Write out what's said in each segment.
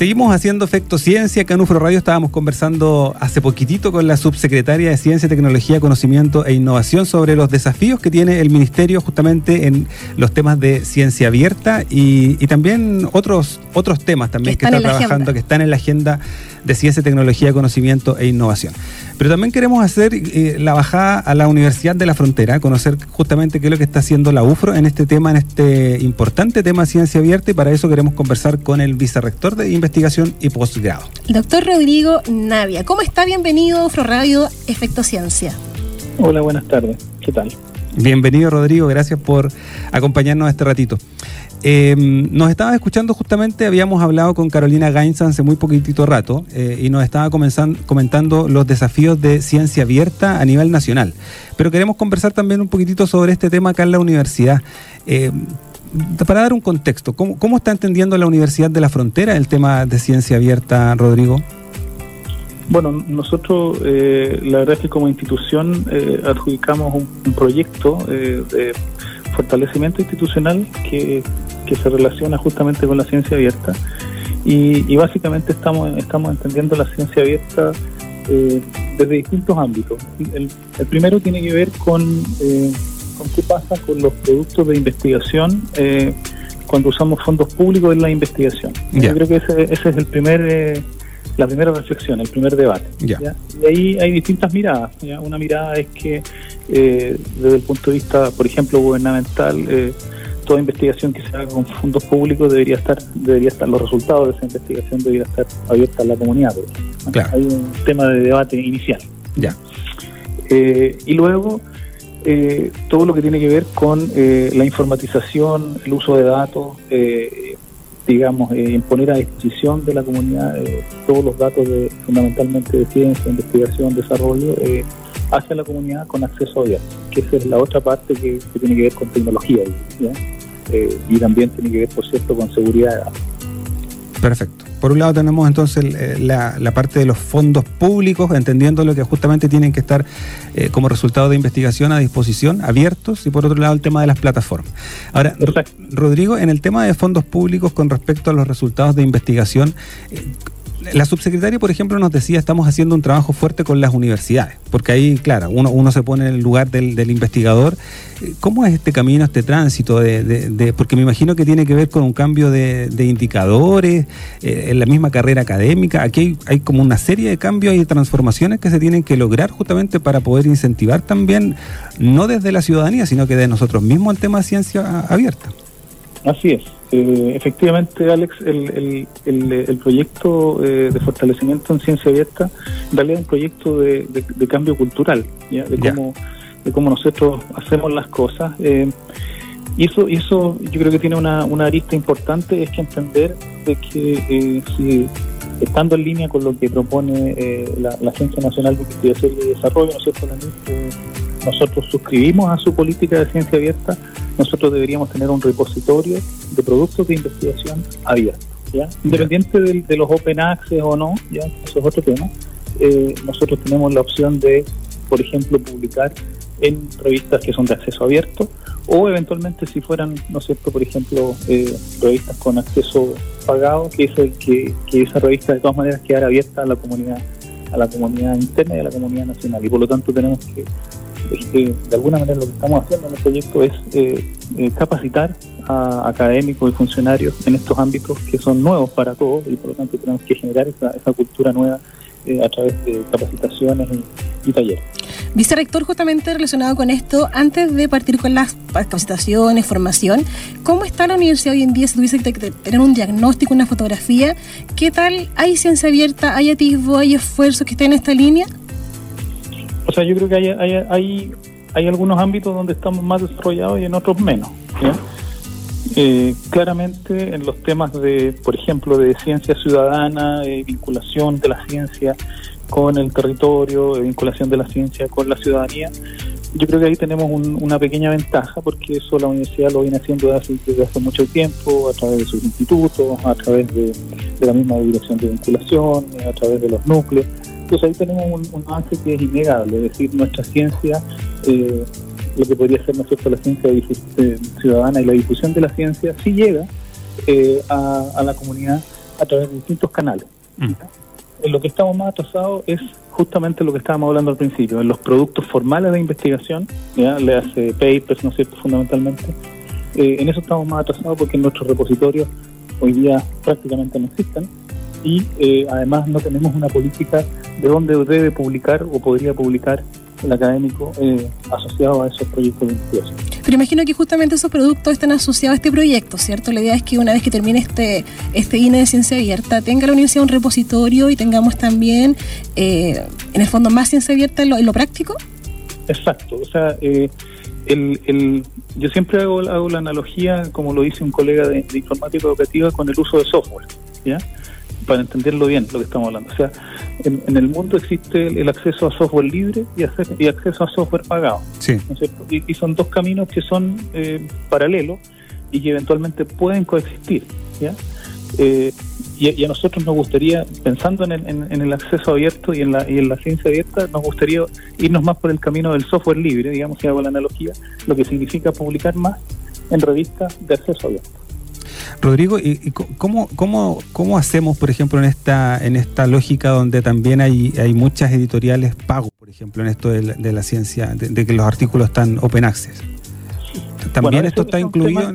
Seguimos haciendo Efecto Ciencia. Acá en UFRO Radio estábamos conversando hace poquitito con la subsecretaria de Ciencia, Tecnología, Conocimiento e Innovación sobre los desafíos que tiene el Ministerio justamente en los temas de ciencia abierta y, también otros, otros temas también que, está trabajando, que están en la agenda de Ciencia, Tecnología, Conocimiento e Innovación. Pero también queremos hacer eh, la bajada a la Universidad de la Frontera, conocer justamente qué es lo que está haciendo la UFRO en este tema, en este importante tema de ciencia abierta, y para eso queremos conversar con el vicerrector de investigación y posgrado. doctor Rodrigo Navia, ¿cómo está? Bienvenido a UFRO Radio Efecto Ciencia. Hola, buenas tardes. ¿Qué tal? Bienvenido, Rodrigo. Gracias por acompañarnos este ratito. Eh, nos estaba escuchando justamente, habíamos hablado con Carolina Gainz hace muy poquitito rato eh, y nos estaba comentando los desafíos de ciencia abierta a nivel nacional. Pero queremos conversar también un poquitito sobre este tema acá en la universidad. Eh, para dar un contexto, ¿cómo, ¿cómo, está entendiendo la Universidad de la Frontera el tema de ciencia abierta, Rodrigo? Bueno, nosotros, la verdad es que como institución adjudicamos un, un proyecto de fortalecimiento institucional que, se relaciona justamente con la ciencia abierta y, básicamente estamos, estamos entendiendo la ciencia abierta eh, desde distintos ámbitos. El, primero tiene que ver con, eh, con qué pasa con los productos de investigación eh, cuando usamos fondos públicos en la investigación. Yo creo que ese, ese es el primer la primera reflexión, el primer debate. Y ahí hay distintas miradas. Una mirada es que eh, desde el punto de vista, por ejemplo, gubernamental, eh, toda investigación que se haga con fondos públicos debería estar, debería estar, los resultados de esa investigación debería estar abierta a la comunidad. Hay un tema de debate inicial. Ya. Eh, y luego todo lo que tiene que ver con la informatización, el uso de datos, digamos, eh, poner a disposición de la comunidad eh, todos los datos de, fundamentalmente de ciencia, investigación, desarrollo, eh, hacia la comunidad con acceso abierto, que esa es la otra parte que, tiene que ver con tecnología eh, y también tiene que ver, por cierto, con seguridad. Perfecto. Por un lado tenemos entonces eh, la, parte de los fondos públicos, entendiendo lo que justamente tienen que estar eh, como resultado de investigación a disposición, abiertos, y por otro lado el tema de las plataformas. Ahora, Rodrigo, en el tema de fondos públicos con respecto a los resultados de investigación, eh, la subsecretaria, por ejemplo, nos decía estamos haciendo un trabajo fuerte con las universidades, porque ahí, claro, uno, uno se pone en el lugar del, investigador. ¿Cómo es este camino, este tránsito? De, porque me imagino que tiene que ver con un cambio de, indicadores eh, en la misma carrera académica. Aquí hay, hay, como una serie de cambios y transformaciones que se tienen que lograr justamente para poder incentivar también, no desde la ciudadanía, sino que de nosotros mismos el tema de ciencia abierta. Así es. Eh, efectivamente, Alex, el, el, proyecto eh, de fortalecimiento en ciencia abierta en realidad es un proyecto de, cambio cultural, De, cómo, de cómo nosotros hacemos las cosas. Eh, y eso, y eso yo creo que tiene una, una arista importante, es que entender de que si estando en línea con lo que propone la, Agencia Nacional de Investigación y Desarrollo, ¿no es cierto? Nosotros suscribimos a su política de ciencia abierta, nosotros deberíamos tener un repositorio de productos de investigación abierto. ¿ya? Independiente de, los open access o no, ya eso es otro tema, eh, nosotros tenemos la opción de, por ejemplo, publicar en revistas que son de acceso abierto o eventualmente si fueran, ¿no es cierto?, por ejemplo, eh, revistas con acceso pagado, que, es el que, que esa revista de todas maneras quedara abierta a la comunidad a la comunidad interna y a la comunidad nacional y por lo tanto tenemos que de alguna manera lo que estamos haciendo en el proyecto es eh, eh, capacitar a académicos y funcionarios en estos ámbitos que son nuevos para todos y por lo tanto tenemos que generar esa, cultura nueva eh, a través de capacitaciones y, talleres. Vicerrector, justamente relacionado con esto, antes de partir con las capacitaciones, formación, ¿cómo está la universidad hoy en día? Si tuviese que tener un diagnóstico, una fotografía, ¿qué tal? ¿Hay ciencia abierta? ¿Hay atisbo? ¿Hay esfuerzos que estén en esta línea? O sea, yo creo que hay, hay, hay, algunos ámbitos donde estamos más desarrollados y en otros menos. Eh, claramente en los temas de, por ejemplo, de ciencia ciudadana, vinculación de la ciencia con el territorio, de vinculación de la ciencia con la ciudadanía. Yo creo que ahí tenemos una pequeña ventaja porque eso la universidad lo viene haciendo desde hace, desde hace mucho tiempo, a través de sus institutos, a través de, la misma dirección de vinculación, a través de los núcleos. Entonces ahí tenemos un, avance que es innegable, es decir, nuestra ciencia, eh, lo que podría ser la ciencia ciudadana y la difusión de la ciencia, sí llega eh, a, la comunidad a través de distintos canales. Mm. En lo que estamos más atrasados es justamente lo que estábamos hablando al principio, en los productos formales de investigación, ¿ya? le hace papers, ¿no es cierto?, fundamentalmente. Eh, en eso estamos más atrasados porque nuestros repositorios hoy día prácticamente no existen y eh, además no tenemos una política de dónde debe publicar o podría publicar el académico eh, asociado a esos proyectos de investigación. Pero imagino que justamente esos productos están asociados a este proyecto, ¿cierto? La idea es que una vez que termine este, este INE de ciencia abierta, tenga la universidad un repositorio y tengamos también, eh, en el fondo, más ciencia abierta en lo, práctico. Exacto, o sea, eh, el, el, yo siempre hago, hago la analogía, como lo dice un colega de, de informática educativa, con el uso de software, ¿ya? Para entenderlo bien lo que estamos hablando. O sea, en, el mundo existe el, acceso a software libre y, y acceso a software pagado. Sí. y, son dos caminos que son eh, paralelos y que eventualmente pueden coexistir. ¿ya? Eh, y, a nosotros nos gustaría, pensando en el, acceso abierto y en, la, y en la ciencia abierta, nos gustaría irnos más por el camino del software libre, digamos, si hago la analogía, lo que significa publicar más en revistas de acceso abierto. Rodrigo, ¿y, cómo, cómo, cómo hacemos, por ejemplo, en esta en esta lógica donde también hay, hay muchas editoriales pago, por ejemplo, en esto de la, ciencia, de, que los artículos están open access? ¿También esto está incluido?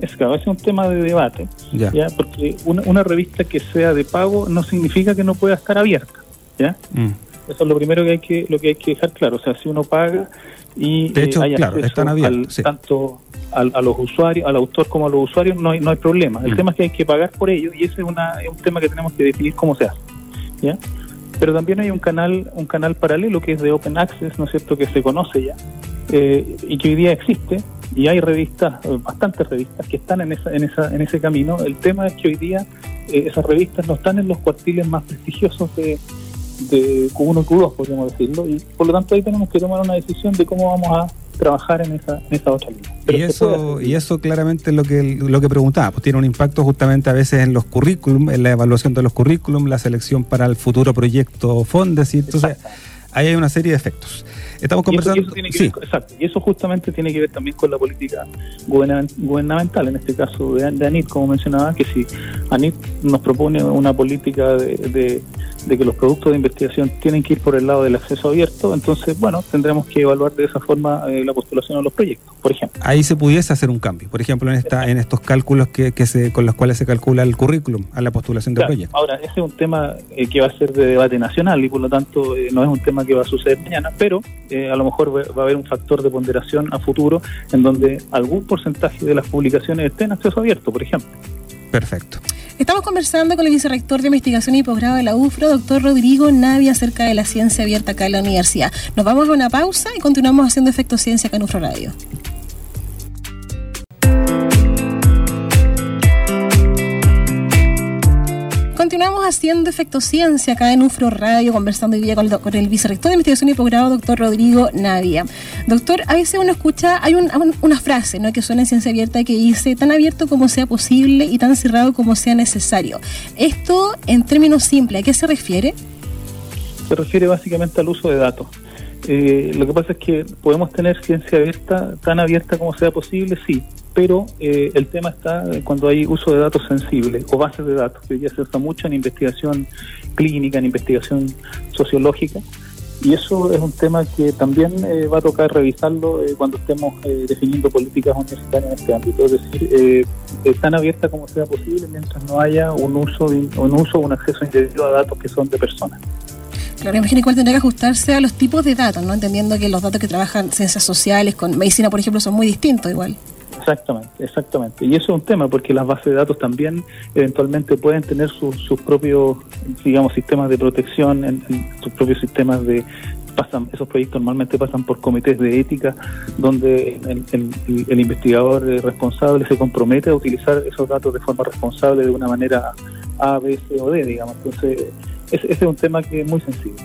es es un tema de debate, ya. porque una, revista que sea de pago no significa que no pueda estar abierta. ¿ya? Mm. Eso es lo primero que hay que, lo que hay que dejar claro. O sea, si uno paga y de hecho, eh, claro, están abiertos, tanto a, los usuarios, al autor como a los usuarios, no hay, no hay problema. El mm. tema es que hay que pagar por ello y ese es, una, es un tema que tenemos que definir cómo se hace. ¿ya? Pero también hay un canal, un canal paralelo que es de Open Access, ¿no es cierto?, que se conoce ya eh, y que hoy día existe y hay revistas, bastantes revistas que están en, esa, en, esa, en ese camino. El tema es que hoy día eh, esas revistas no están en los cuartiles más prestigiosos de, de Q1 y Q2, podríamos decirlo, y por lo tanto ahí tenemos que tomar una decisión de cómo vamos a trabajar en esa, en esa otra línea. y eso, y eso claramente es lo que, lo que preguntaba, pues tiene un impacto justamente a veces en los currículum, en la evaluación de los currículum, la selección para el futuro proyecto FONDES, y entonces ahí hay una serie de efectos. Estamos conversando. Y eso, exacto. Y eso justamente tiene que ver también con la política gubernamental, en este caso de, de ANIT, como mencionaba, que si ANIT nos propone una política de, que los productos de investigación tienen que ir por el lado del acceso abierto, entonces, bueno, tendremos que evaluar de esa forma eh, la postulación a los proyectos, por ejemplo. Ahí se pudiese hacer un cambio, por ejemplo, en esta en estos cálculos que, que se, con los cuales se calcula el currículum a la postulación de proyectos. Ahora, ese es un tema eh, que va a ser de debate nacional y por lo tanto eh, no es un tema que va a suceder mañana, pero eh, a lo mejor va a haber un factor de ponderación a futuro en donde algún porcentaje de las publicaciones estén en acceso abierto, por ejemplo. Perfecto. Estamos conversando con el vicerrector de investigación y posgrado de la UFRO, doctor Rodrigo Navia, acerca de la ciencia abierta acá en la universidad. Nos vamos a una pausa y continuamos haciendo Efecto Ciencia acá en UFRO Radio. Haciendo Efecto Ciencia acá en UFRO Radio, conversando hoy día con el, vicerrector de investigación y posgrado, doctor Rodrigo Navia. Doctor, a veces uno escucha, hay una frase ¿no? que suena en ciencia abierta que dice tan abierto como sea posible y tan cerrado como sea necesario. Esto, en términos simples, ¿a qué se refiere? Se refiere básicamente al uso de datos. Eh, lo que pasa es que podemos tener ciencia abierta, tan abierta como sea posible, sí, pero eh, el tema está cuando hay uso de datos sensibles o bases de datos, que ya se usa mucho en investigación clínica, en investigación sociológica, y eso es un tema que también eh, va a tocar revisarlo cuando estemos definiendo políticas universitarias en este ámbito, es decir, tan abierta como sea posible mientras no haya un uso, un uso, un acceso indebido a datos que son de personas. Claro, imagino igual tendrá que ajustarse a los tipos de datos, ¿no? Entendiendo que los datos que trabajan ciencias sociales con medicina, por ejemplo, son muy distintos igual. Exactamente, exactamente. Y eso es un tema porque las bases de datos también eventualmente pueden tener sus, propios, digamos, sistemas de protección, en, sus propios sistemas de pasan esos proyectos normalmente pasan por comités de ética donde el, el investigador responsable se compromete a utilizar esos datos de forma responsable de una manera A, B, C o D, digamos. Entonces ese, es un tema que es muy sensible.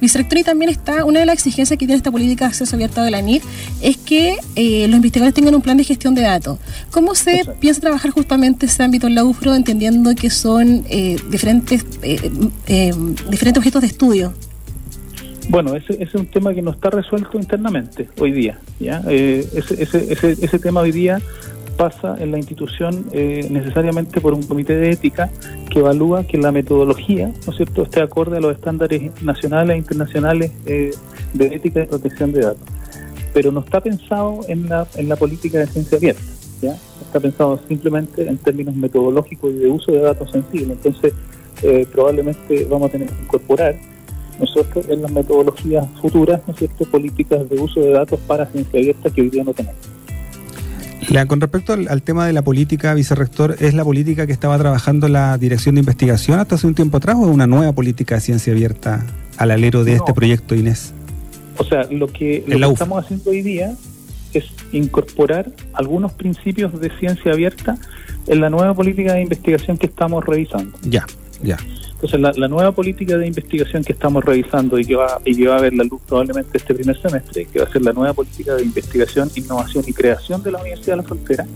Vicerrector, y también está una de las exigencias que tiene esta política de acceso abierto de la NIF es que eh, los investigadores tengan un plan de gestión de datos. ¿Cómo se piensa trabajar justamente ese ámbito en la UFRO, entendiendo que son eh, diferentes, eh, diferentes objetos de estudio? Bueno, ese, es un tema que no está resuelto internamente hoy día. ¿ya? ese, ese, ese, ese tema hoy día pasa en la institución eh, necesariamente por un comité de ética que evalúa que la metodología, ¿no es cierto?, esté acorde a los estándares nacionales e internacionales eh, de ética y protección de datos. Pero no está pensado en la, en la política de ciencia abierta, ¿ya? Está pensado simplemente en términos metodológicos y de uso de datos sensibles. Entonces, eh, probablemente vamos a tener que incorporar nosotros en las metodologías futuras, ¿no es cierto?, políticas de uso de datos para ciencia abierta que hoy día no tenemos con respecto al, tema de la política, vicerrector, ¿es la política que estaba trabajando la Dirección de Investigación hasta hace un tiempo atrás o es una nueva política de ciencia abierta al alero de este proyecto, Inés? O sea, lo que, estamos haciendo hoy día es incorporar algunos principios de ciencia abierta en la nueva política de investigación que estamos revisando. Ya, ya. Entonces, la, nueva política de investigación que estamos revisando y que, va, y que va a ver la luz probablemente este primer semestre, que va a ser la nueva política de investigación, innovación y creación de la Universidad de la Frontera,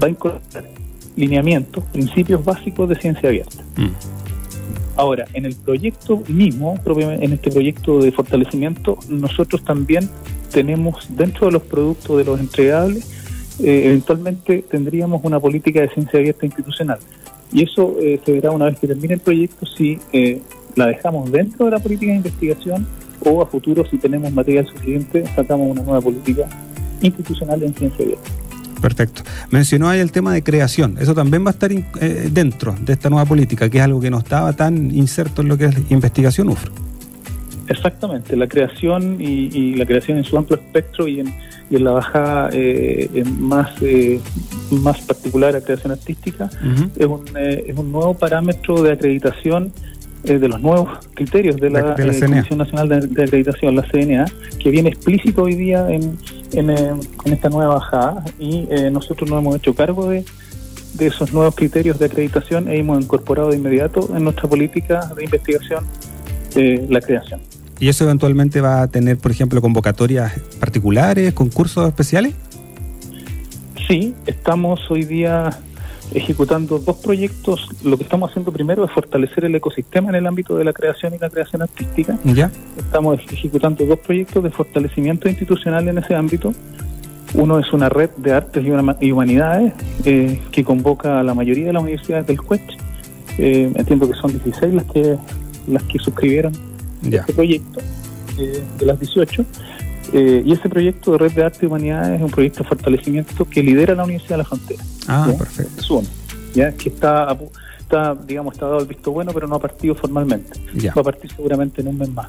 va a incorporar lineamientos, principios básicos de ciencia abierta. Mm. Ahora, en el proyecto mismo, en este proyecto de fortalecimiento, nosotros también tenemos dentro de los productos de los entregables, eh, eventualmente tendríamos una política de ciencia abierta institucional. Y eso eh, se verá una vez que termine el proyecto si eh, la dejamos dentro de la política de investigación o a futuro, si tenemos material suficiente, sacamos una nueva política institucional en ciencia abierta. Perfecto. Mencionó ahí el tema de creación. Eso también va a estar eh, dentro de esta nueva política, que es algo que no estaba tan inserto en lo que es investigación UFRO. Exactamente, la creación y, la creación en su amplio espectro y en, la bajada eh, más, eh, más particular a creación artística es, un, eh, es un nuevo parámetro de acreditación de los nuevos criterios de la, Comisión Nacional de, Acreditación, la CNA, que viene explícito hoy día en, en, esta nueva bajada y nosotros nos hemos hecho cargo de, de esos nuevos criterios de acreditación e hemos incorporado de inmediato en nuestra política de investigación la creación. ¿Y eso eventualmente va a tener, por ejemplo, convocatorias particulares, concursos especiales? Sí, estamos hoy día ejecutando dos proyectos. Lo que estamos haciendo primero es fortalecer el ecosistema en el ámbito de la creación y la creación artística. ¿Ya? Estamos ejecutando dos proyectos de fortalecimiento institucional en ese ámbito. Uno es una red de artes y humanidades eh, que convoca a la mayoría de las universidades del CUECH. Eh, entiendo que son 16 las que las que suscribieron este proyecto eh, de las 18. Eh, y ese proyecto de Red de Arte y Humanidades es un proyecto de fortalecimiento que lidera la Universidad de la Frontera. Ah, perfecto. Es uno, ¿ya? que está, está, digamos, está dado el visto bueno, pero no ha partido formalmente. Va a partir seguramente en un mes más.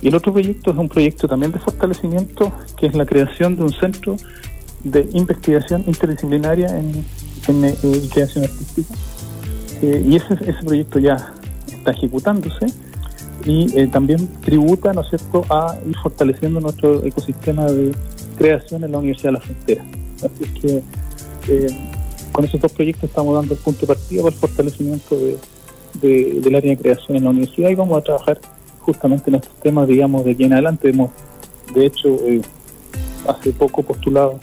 Y el otro proyecto es un proyecto también de fortalecimiento, que es la creación de un centro de investigación interdisciplinaria en, en, eh, creación artística. y ese, ese proyecto ya está ejecutándose y eh, también tributa, ¿no es cierto?, a ir fortaleciendo nuestro ecosistema de creación en la Universidad de la Frontera. Así es que eh, con esos dos proyectos estamos dando el punto de partida para el fortalecimiento de, del área de creación en la universidad y vamos a trabajar justamente en estos temas, digamos, de aquí en adelante. Hemos, de hecho, eh, hace poco postulado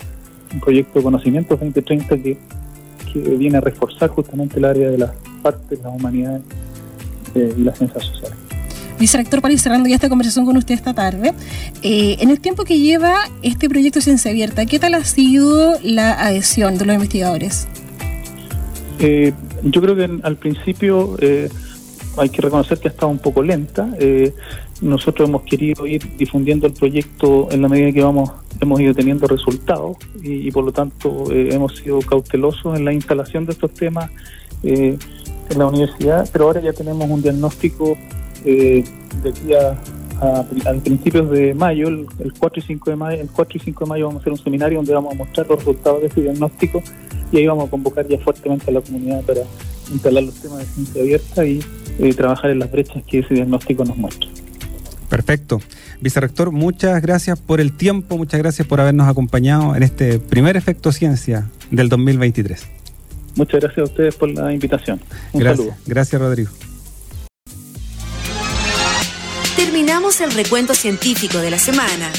un proyecto de conocimiento 2030 que, que viene a reforzar justamente el área de las artes, las humanidades y las ciencias sociales. Vicerector, para ir cerrando ya esta conversación con usted esta tarde, eh, en el tiempo que lleva este proyecto Ciencia Abierta, ¿qué tal ha sido la adhesión de los investigadores? Eh, yo creo que al principio eh, hay que reconocer que ha estado un poco lenta. nosotros hemos querido ir difundiendo el proyecto en la medida que vamos hemos ido teniendo resultados y, por lo tanto hemos sido cautelosos en la instalación de estos temas en la universidad, pero ahora ya tenemos un diagnóstico eh, de aquí a, principios de mayo, el, 4 y 5 de mayo, el 4 y 5 de mayo vamos a hacer un seminario donde vamos a mostrar los resultados de ese diagnóstico y ahí vamos a convocar ya fuertemente a la comunidad para instalar los temas de ciencia abierta y eh, trabajar en las brechas que ese diagnóstico nos muestra. Perfecto. Vicerrector, muchas gracias por el tiempo, muchas gracias por habernos acompañado en este primer efecto ciencia del 2023. Muchas gracias a ustedes por la invitación. Un gracias, Gracias, Rodrigo. Terminamos el recuento científico de la semana.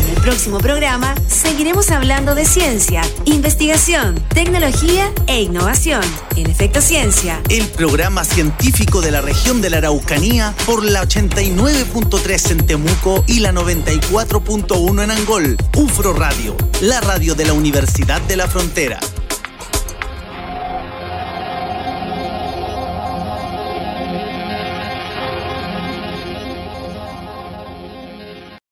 En el próximo programa seguiremos hablando de ciencia, investigación, tecnología e innovación. En Efecto Ciencia. El programa científico de la región de la Araucanía por la 89.3 en Temuco y la 94.1 en Angol. UFRO Radio, la radio de la Universidad de la Frontera.